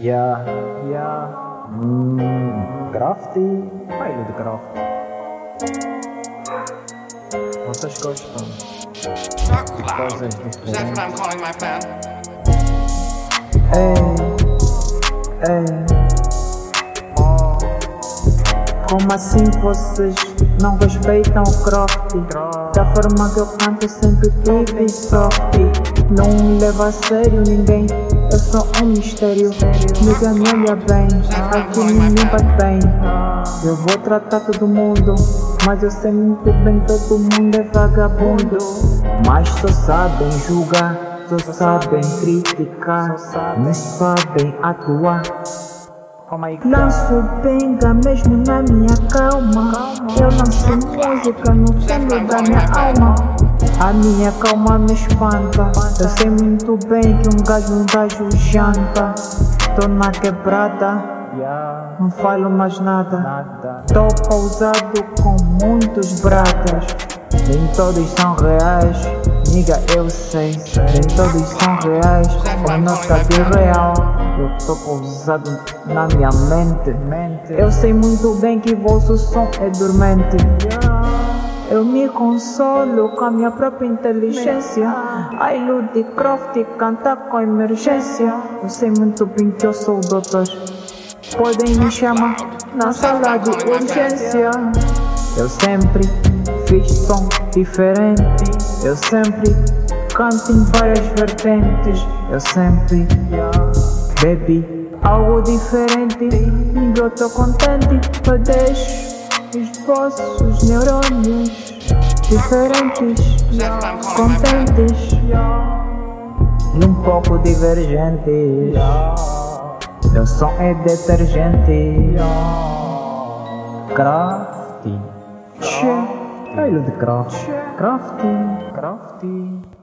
Yeah, yeah. Hum, crafty. Baile de craft. Vocês gostam Not de? Ei, ei. Oh. Como assim vocês não respeitam o croft? Da forma que eu canto sempre tive sorte. Não leva a sério ninguém, sou um mistério. Nigga me olha bem, aqui ninguém bate bem. Eu vou tratar todo mundo, mas eu sei muito bem todo mundo é vagabundo. Mas só sabem julgar, só sabem criticar, não sabem atuar. Oh. Lanço benga mesmo na minha calma. Eu lanço música no fundo da minha alma. A minha calma me espanta. Eu sei muito bem que um gajo, um gajo janta. Tô na quebrada, não falo mais nada. Tô pausado com muitos bratas. Nem todos são reais, niga eu sei. Nem todos são reais, ou nota de real. Eu tô pausado na minha. Mente. Eu sei muito bem que vosso som é dormente. Eu me consolo com a minha própria inteligência. A ilude croft canta com emergência. Eu sei muito bem que eu sou o doutor. Podem me chamar na sala de urgência. Eu sempre fiz som diferente. Eu sempre canto em várias vertentes. Eu sempre bebi algo diferente. E eu tô contente. Eu deixo os vossos neurônios diferentes, contentes e um pouco divergentes. Meu som é detergente. Crafty. Baile de craft. crafting. Crafty.